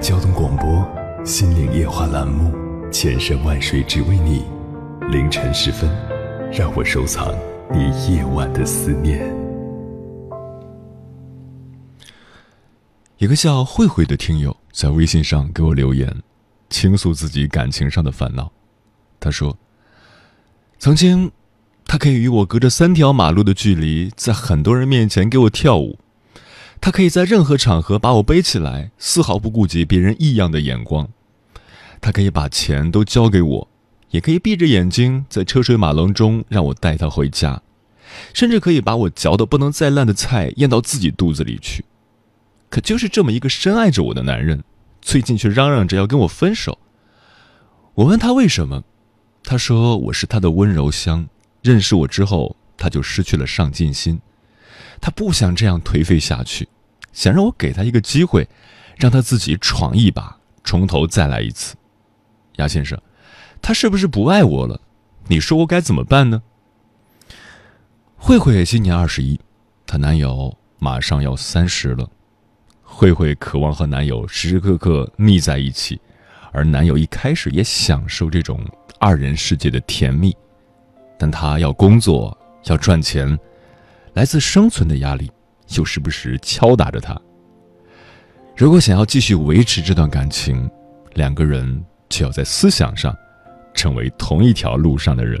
交通广播《心灵夜话》栏目，千山万水只为你。凌晨时分，让我收藏你夜晚的思念。一个叫慧慧的听友在微信上给我留言，倾诉自己感情上的烦恼。他说：“曾经。”他可以与我隔着三条马路的距离，在很多人面前给我跳舞；他可以在任何场合把我背起来，丝毫不顾及别人异样的眼光；他可以把钱都交给我，也可以闭着眼睛在车水马龙中让我带他回家，甚至可以把我嚼得不能再烂的菜咽到自己肚子里去。可就是这么一个深爱着我的男人，最近却嚷嚷着要跟我分手。我问他为什么，他说我是他的温柔乡。认识我之后，他就失去了上进心。他不想这样颓废下去，想让我给他一个机会，让他自己闯一把，从头再来一次。杨先生，他是不是不爱我了？你说我该怎么办呢？慧慧今年二十一，她男友马上要三十了。慧慧渴望和男友时时刻刻腻在一起，而男友一开始也享受这种二人世界的甜蜜。但他要工作，要赚钱，来自生存的压力又时不时敲打着他。如果想要继续维持这段感情，两个人就要在思想上成为同一条路上的人。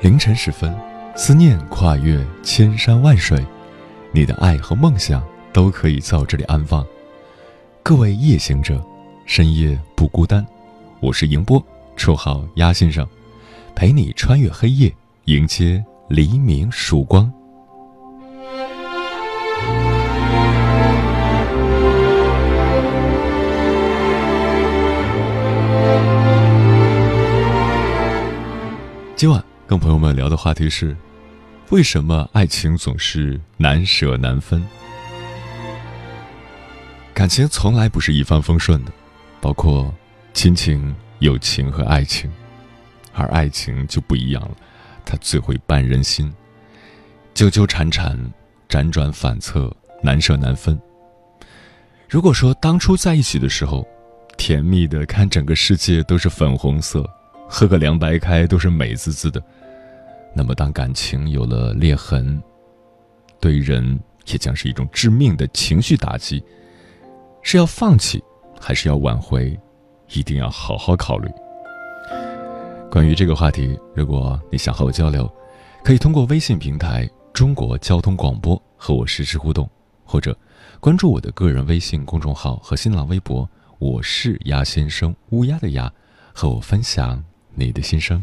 凌晨时分，思念跨越千山万水，你的爱和梦想都可以在这里安放。各位夜行者，深夜不孤单。我是迎波，绰号鸭先生，陪你穿越黑夜，迎接黎明曙光。今晚。跟朋友们聊的话题是：为什么爱情总是难舍难分？感情从来不是一帆风顺的，包括亲情、友情和爱情，而爱情就不一样了，它最会绊人心，纠纠缠缠，辗转反侧，难舍难分。如果说当初在一起的时候，甜蜜的看整个世界都是粉红色，喝个凉白开都是美滋滋的。那么，当感情有了裂痕，对人也将是一种致命的情绪打击。是要放弃，还是要挽回？一定要好好考虑。关于这个话题，如果你想和我交流，可以通过微信平台“中国交通广播”和我实时互动，或者关注我的个人微信公众号和新浪微博“我是鸭先生”（乌鸦的鸭），和我分享你的心声。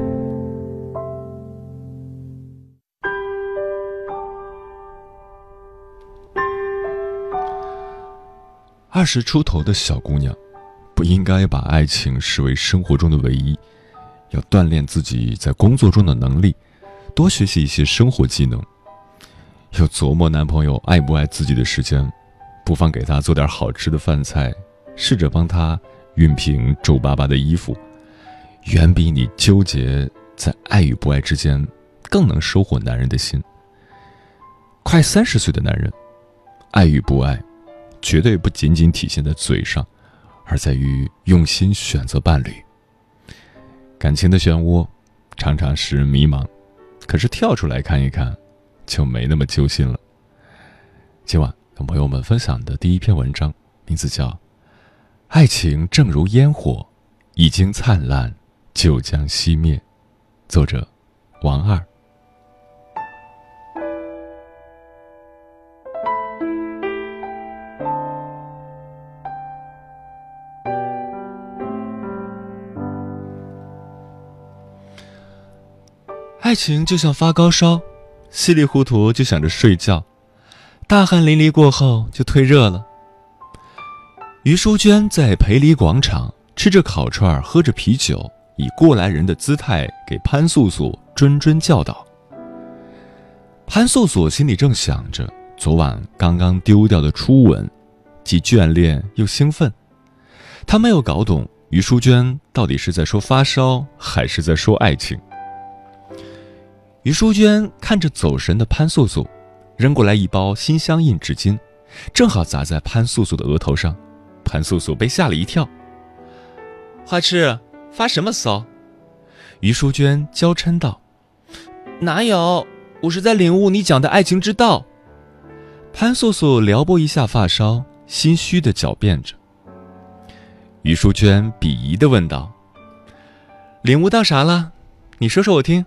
二十出头的小姑娘，不应该把爱情视为生活中的唯一，要锻炼自己在工作中的能力，多学习一些生活技能。要琢磨男朋友爱不爱自己的时间，不妨给他做点好吃的饭菜，试着帮他熨平皱巴巴的衣服，远比你纠结在爱与不爱之间更能收获男人的心。快三十岁的男人，爱与不爱。绝对不仅仅体现在嘴上，而在于用心选择伴侣。感情的漩涡常常使人迷茫，可是跳出来看一看，就没那么揪心了。今晚跟朋友们分享的第一篇文章，名字叫《爱情正如烟火，已经灿烂，就将熄灭》，作者王二。爱情就像发高烧，稀里糊涂就想着睡觉，大汗淋漓过后就退热了。于淑娟在培黎广场吃着烤串，喝着啤酒，以过来人的姿态给潘素素谆谆教导。潘素素心里正想着昨晚刚刚丢掉的初吻，既眷恋又兴奋。她没有搞懂于淑娟到底是在说发烧，还是在说爱情。于淑娟看着走神的潘素素，扔过来一包心相印纸巾，正好砸在潘素素的额头上。潘素素被吓了一跳。花痴，发什么骚？于淑娟娇嗔道：“哪有？我是在领悟你讲的爱情之道。”潘素素撩拨一下发梢，心虚的狡辩着。于淑娟鄙夷的问道：“领悟到啥了？你说说我听。”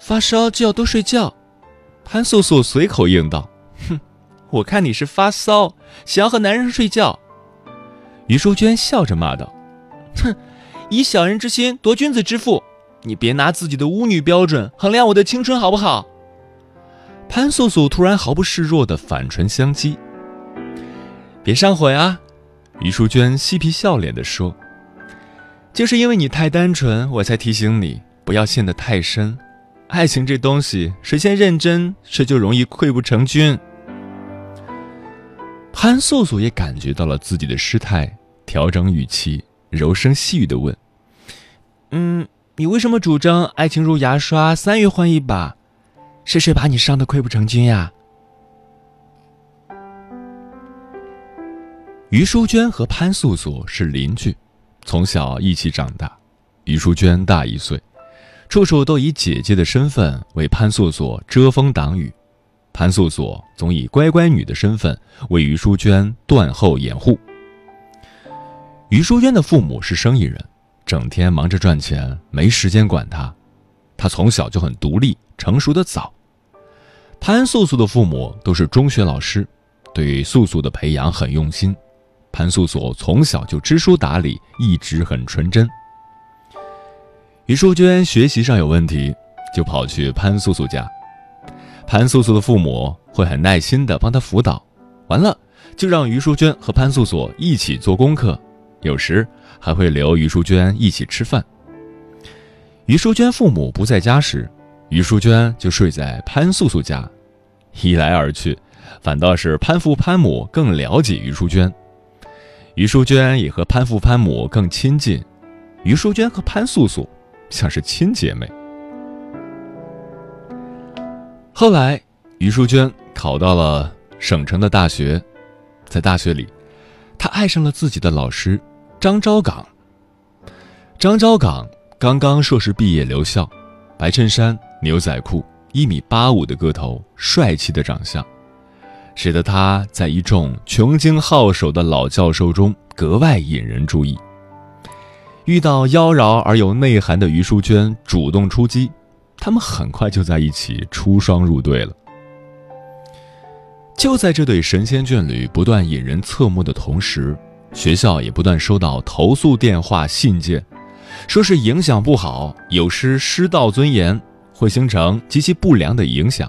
发烧就要多睡觉。潘素素随口应道：“哼，我看你是发骚，想要和男人睡觉。”于淑娟笑着骂道：“哼，以小人之心夺君子之腹，你别拿自己的巫女标准衡量我的青春好不好？”潘素素突然毫不示弱的反唇相讥：“别上火呀。”于淑娟嬉皮笑脸的说：“就是因为你太单纯，我才提醒你不要陷得太深。爱情这东西，谁先认真，谁就容易溃不成军。”潘素素也感觉到了自己的失态，调整语气，柔声细语地问：“嗯，你为什么主张爱情如牙刷，三月换一把？是谁把你伤得溃不成军呀？”于淑娟和潘素素是邻居，从小一起长大。于淑娟大一岁，处处都以姐姐的身份为潘素素遮风挡雨，潘素素总以乖乖女的身份为于淑娟断后掩护。于淑娟的父母是生意人，整天忙着赚钱，没时间管她。她从小就很独立，成熟的早。潘素素的父母都是中学老师，对素素的培养很用心。潘素素从小就知书达理，一直很纯真。于淑娟学习上有问题，就跑去潘素素家。潘素素的父母会很耐心地帮她辅导，完了就让于淑娟和潘素素一起做功课，有时还会留于淑娟一起吃饭。于淑娟父母不在家时，于淑娟就睡在潘素素家，一来二去，反倒是潘父潘母更了解于淑娟。于淑娟也和潘父潘母更亲近，于淑娟和潘素素像是亲姐妹。后来，于淑娟考到了省城的大学，在大学里，她爱上了自己的老师张昭岗。张昭岗刚刚硕士毕业留校，白衬衫、牛仔裤，一米八五的个头，帅气的长相。使得他在一众穷经好手的老教授中格外引人注意。遇到妖娆而有内涵的于淑娟主动出击，他们很快就在一起出双入对了。就在这对神仙眷侣不断引人侧目的同时，学校也不断收到投诉电话、信件，说是影响不好，有失师道尊严，会形成极其不良的影响。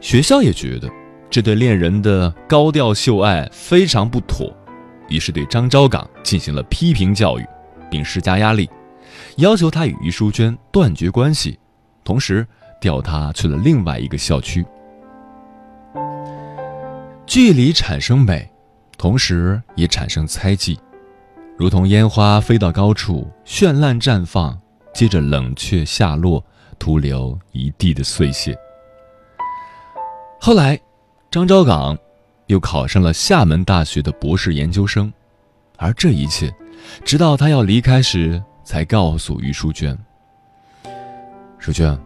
学校也觉得。这对恋人的高调秀爱非常不妥，于是对张昭岗进行了批评教育，并施加压力，要求他与于淑娟断绝关系，同时调他去了另外一个校区。距离产生美，同时也产生猜忌，如同烟花飞到高处，绚烂绽放，接着冷却下落，徒留一地的碎屑。后来。张昭岗又考上了厦门大学的博士研究生，而这一切，直到他要离开时，才告诉于淑娟：“淑娟，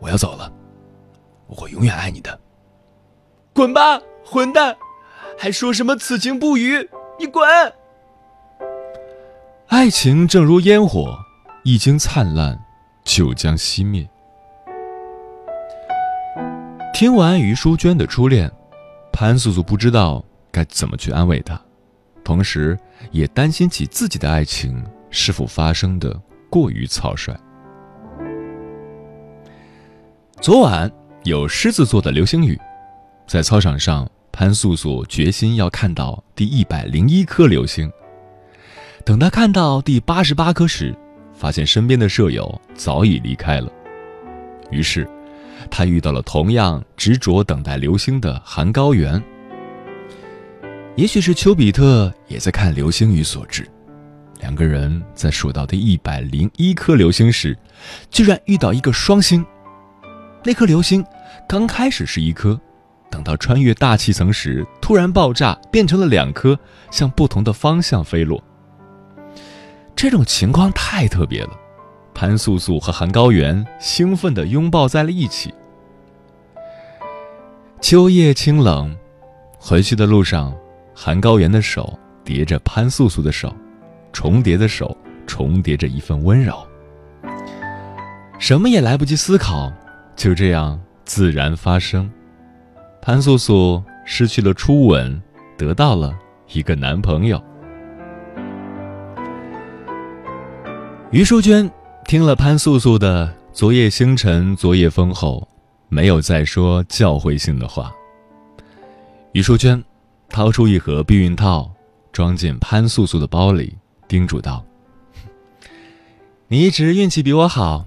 我要走了，我会永远爱你的。”滚吧，混蛋！还说什么此情不渝？你滚！爱情正如烟火，一经灿烂，就将熄灭。听完于淑娟的初恋。潘素素不知道该怎么去安慰他，同时也担心起自己的爱情是否发生的过于草率。昨晚有狮子座的流星雨，在操场上，潘素素决心要看到第一百零一颗流星。等他看到第八十八颗时，发现身边的舍友早已离开了，于是。他遇到了同样执着等待流星的韩高原。也许是丘比特也在看流星雨所致，两个人在数到第一百零一颗流星时，居然遇到一个双星。那颗流星刚开始是一颗，等到穿越大气层时，突然爆炸，变成了两颗，向不同的方向飞落。这种情况太特别了，潘素素和韩高原兴奋地拥抱在了一起。秋夜清冷，回去的路上，韩高原的手叠着潘素素的手，重叠的手重叠着一份温柔。什么也来不及思考，就这样自然发生。潘素素失去了初吻，得到了一个男朋友。于淑娟听了潘素素的“昨夜星辰，昨夜风”后，没有再说教诲性的话。于淑娟掏出一盒避孕套，装进潘素素的包里，叮嘱道：“你一直运气比我好，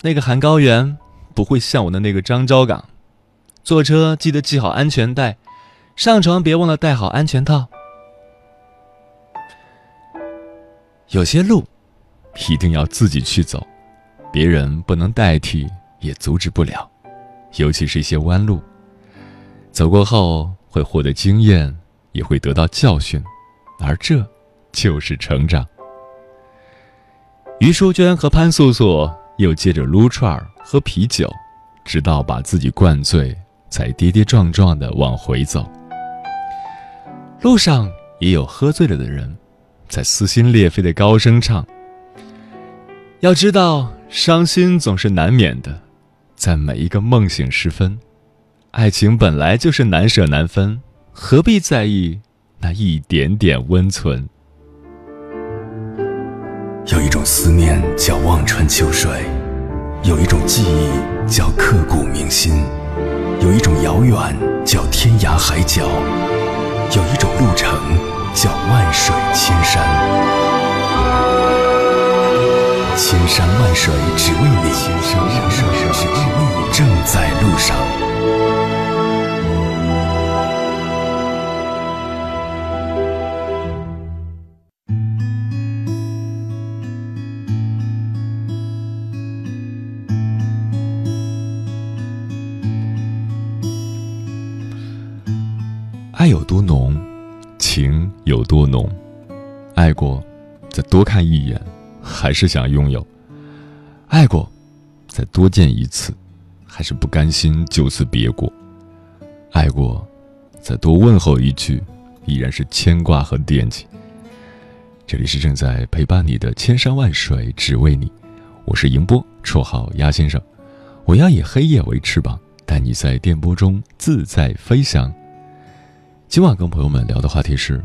那个韩高原不会像我的那个张昭岗。坐车记得系好安全带，上床别忘了戴好安全套。有些路。”一定要自己去走，别人不能代替，也阻止不了。尤其是一些弯路，走过后会获得经验，也会得到教训，而这就是成长。于淑娟和潘素素又接着撸串儿、喝啤酒，直到把自己灌醉，才跌跌撞撞的往回走。路上也有喝醉了的人，在撕心裂肺的高声唱。要知道，伤心总是难免的，在每一个梦醒时分，爱情本来就是难舍难分，何必在意那一点点温存？有一种思念叫望穿秋水，有一种记忆叫刻骨铭心，有一种遥远叫天涯海角，有一种路程叫万水千山。千山万水只为你，千山万水只为你，正在路上。爱有多浓，情有多浓，爱过，再多看一眼。还是想拥有，爱过，再多见一次，还是不甘心就此别过；爱过，再多问候一句，依然是牵挂和惦记。这里是正在陪伴你的千山万水，只为你。我是迎波，绰号鸭先生。我要以黑夜为翅膀，带你在电波中自在飞翔。今晚跟朋友们聊的话题是：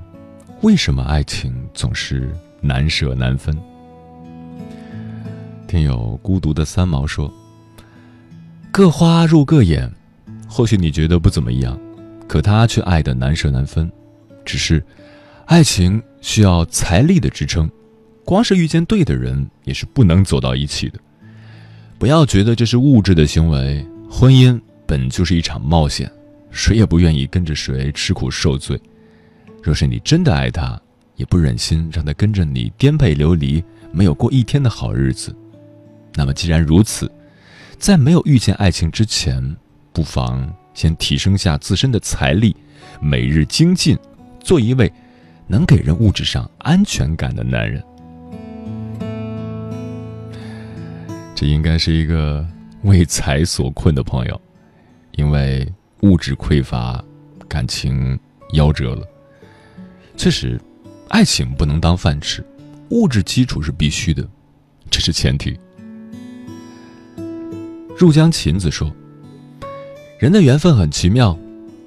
为什么爱情总是难舍难分？听友孤独的三毛说：“各花入各眼，或许你觉得不怎么样，可他却爱的难舍难分。只是，爱情需要财力的支撑，光是遇见对的人也是不能走到一起的。不要觉得这是物质的行为，婚姻本就是一场冒险，谁也不愿意跟着谁吃苦受罪。若是你真的爱他，也不忍心让他跟着你颠沛流离，没有过一天的好日子。”那么，既然如此，在没有遇见爱情之前，不妨先提升下自身的财力，每日精进，做一位能给人物质上安全感的男人。这应该是一个为财所困的朋友，因为物质匮乏，感情夭折了。确实，爱情不能当饭吃，物质基础是必须的，这是前提。入江琴子说：“人的缘分很奇妙，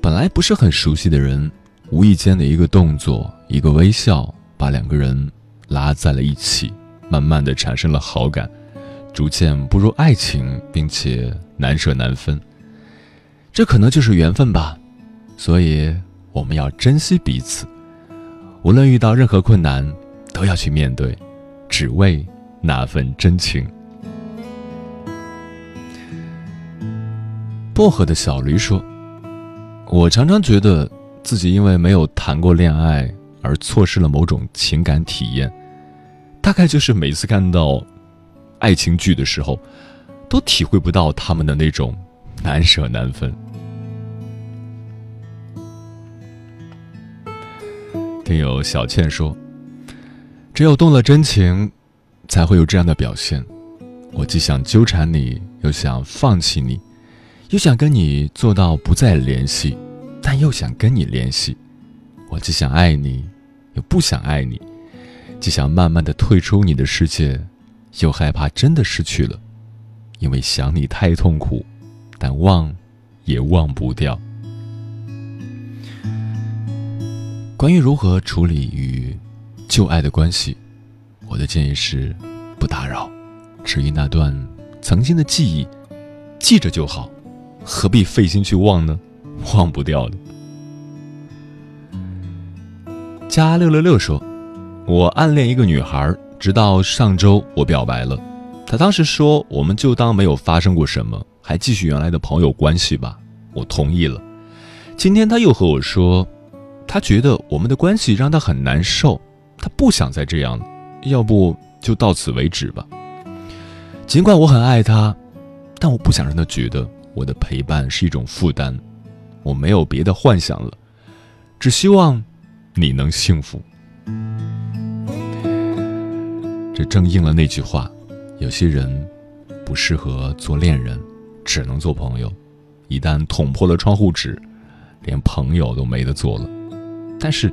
本来不是很熟悉的人，无意间的一个动作、一个微笑，把两个人拉在了一起，慢慢的产生了好感，逐渐步入爱情，并且难舍难分。这可能就是缘分吧。所以我们要珍惜彼此，无论遇到任何困难，都要去面对，只为那份真情。”薄荷的小驴说：“我常常觉得自己因为没有谈过恋爱而错失了某种情感体验，大概就是每次看到爱情剧的时候，都体会不到他们的那种难舍难分。”听友小倩说：“只有动了真情，才会有这样的表现。我既想纠缠你，又想放弃你，又想跟你做到不再联系，但又想跟你联系。我既想爱你，又不想爱你，既想慢慢的退出你的世界，又害怕真的失去了，因为想你太痛苦，但忘也忘不掉。关于如何处理与旧爱的关系，我的建议是不打扰，至于那段曾经的记忆，记着就好，何必费心去忘呢？忘不掉的。加六六六说：“我暗恋一个女孩，直到上周我表白了，她当时说我们就当没有发生过什么，还继续原来的朋友关系吧。我同意了。今天她又和我说。”他觉得我们的关系让他很难受，他不想再这样了，要不就到此为止吧。尽管我很爱他，但我不想让他觉得我的陪伴是一种负担。我没有别的幻想了，只希望你能幸福。这正应了那句话：有些人不适合做恋人，只能做朋友。一旦捅破了窗户纸，连朋友都没得做了。但是，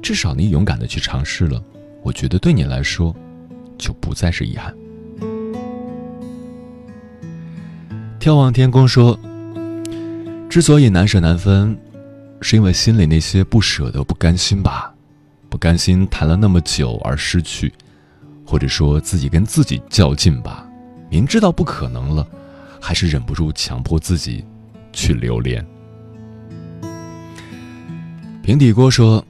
至少你勇敢的去尝试了，我觉得对你来说，就不再是遗憾。眺望天空说：“之所以难舍难分，是因为心里那些不舍得、不甘心吧，不甘心谈了那么久而失去，或者说自己跟自己较劲吧，明知道不可能了，还是忍不住强迫自己去留恋。”平底锅说：“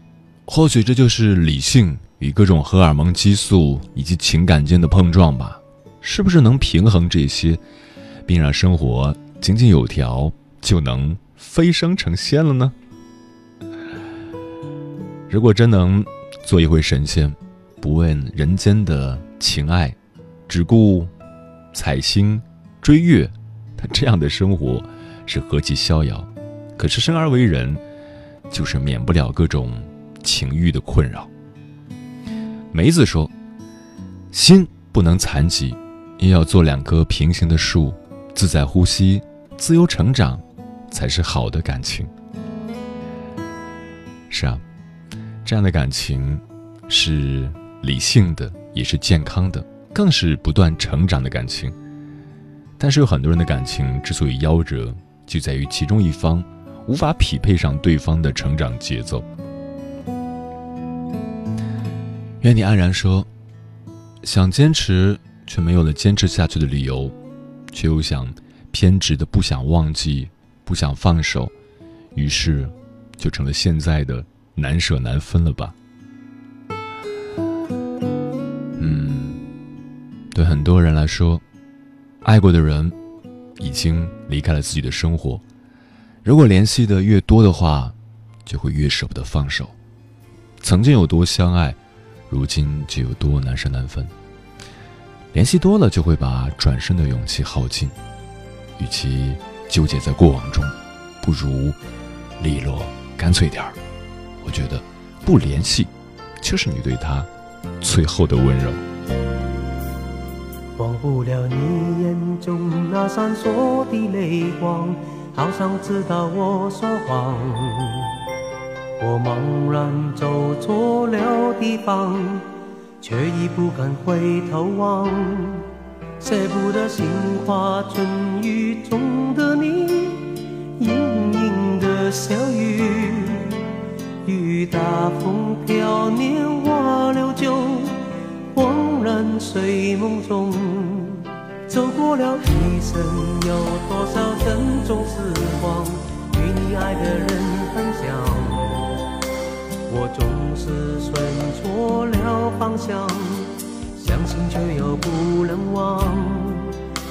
或许这就是理性与各种荷尔蒙激素以及情感间的碰撞吧？是不是能平衡这些，并让生活井井有条，就能飞升成仙了呢？如果真能做一回神仙，不问人间的情爱，只顾采星追月，他这样的生活是何其逍遥！可是生而为人。”就是免不了各种情欲的困扰。梅子说：“心不能残疾，也要做两棵平行的树，自在呼吸，自由成长，才是好的感情。”是啊，这样的感情是理性的，也是健康的，更是不断成长的感情。但是有很多人的感情之所以夭折，就在于其中一方。无法匹配上对方的成长节奏。愿你安然说，想坚持却没有了坚持下去的理由，却又想偏执的不想忘记、不想放手，于是就成了现在的难舍难分了吧？嗯，对很多人来说，爱过的人已经离开了自己的生活。如果联系的越多的话，就会越舍不得放手。曾经有多相爱，如今就有多难舍难分。联系多了，就会把转身的勇气耗尽。与其纠结在过往中，不如利落干脆点儿。我觉得不联系，就是你对他最后的温柔。忘不了你眼中那闪烁的泪光。好像知道我说谎，我茫然走错了地方，却已不敢回头望。舍不得杏花春雨中的你，盈盈的小雨，雨打风飘，年华流走，恍然睡梦中。走过了一生，有多少珍重时光与你爱的人分享？我总是选错了方向，相信却又不能忘，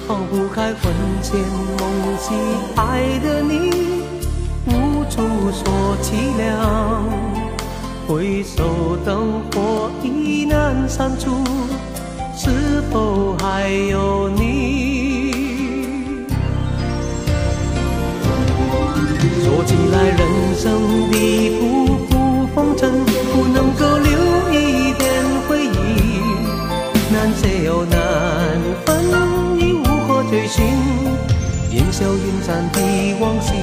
放不开魂牵梦系爱的你，无处说凄凉。回首灯火已难删除。是否还有你？说起来，人生的不红尘，不能够留一点回忆，难舍又难分。已无可追寻，烟消云散的往昔。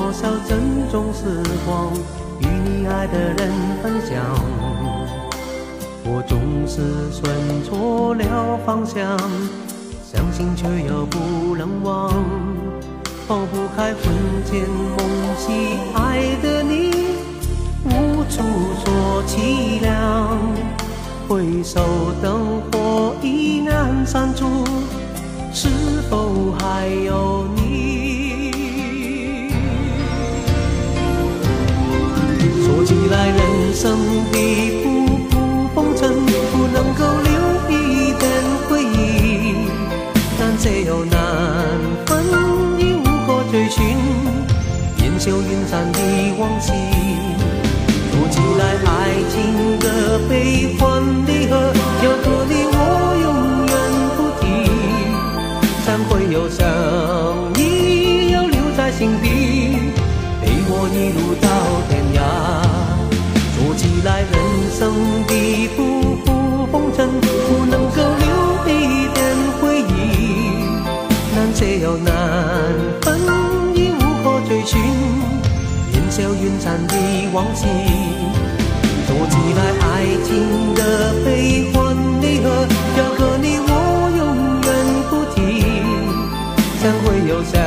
多少珍重时光与你爱的人分享？我总是选错了方向，相信却又不能忘，放不开魂牵梦系爱的你，无处说凄凉。回首灯火已难删除。是否还有你？在，人生的浮浮风尘，不能够留一点回忆，难舍又难分，已无可追寻，烟消云散的往昔。说起来，爱情的悲欢离合，了云山的往昔说起来爱情的悲欢离合要和你我永远不停怎会有想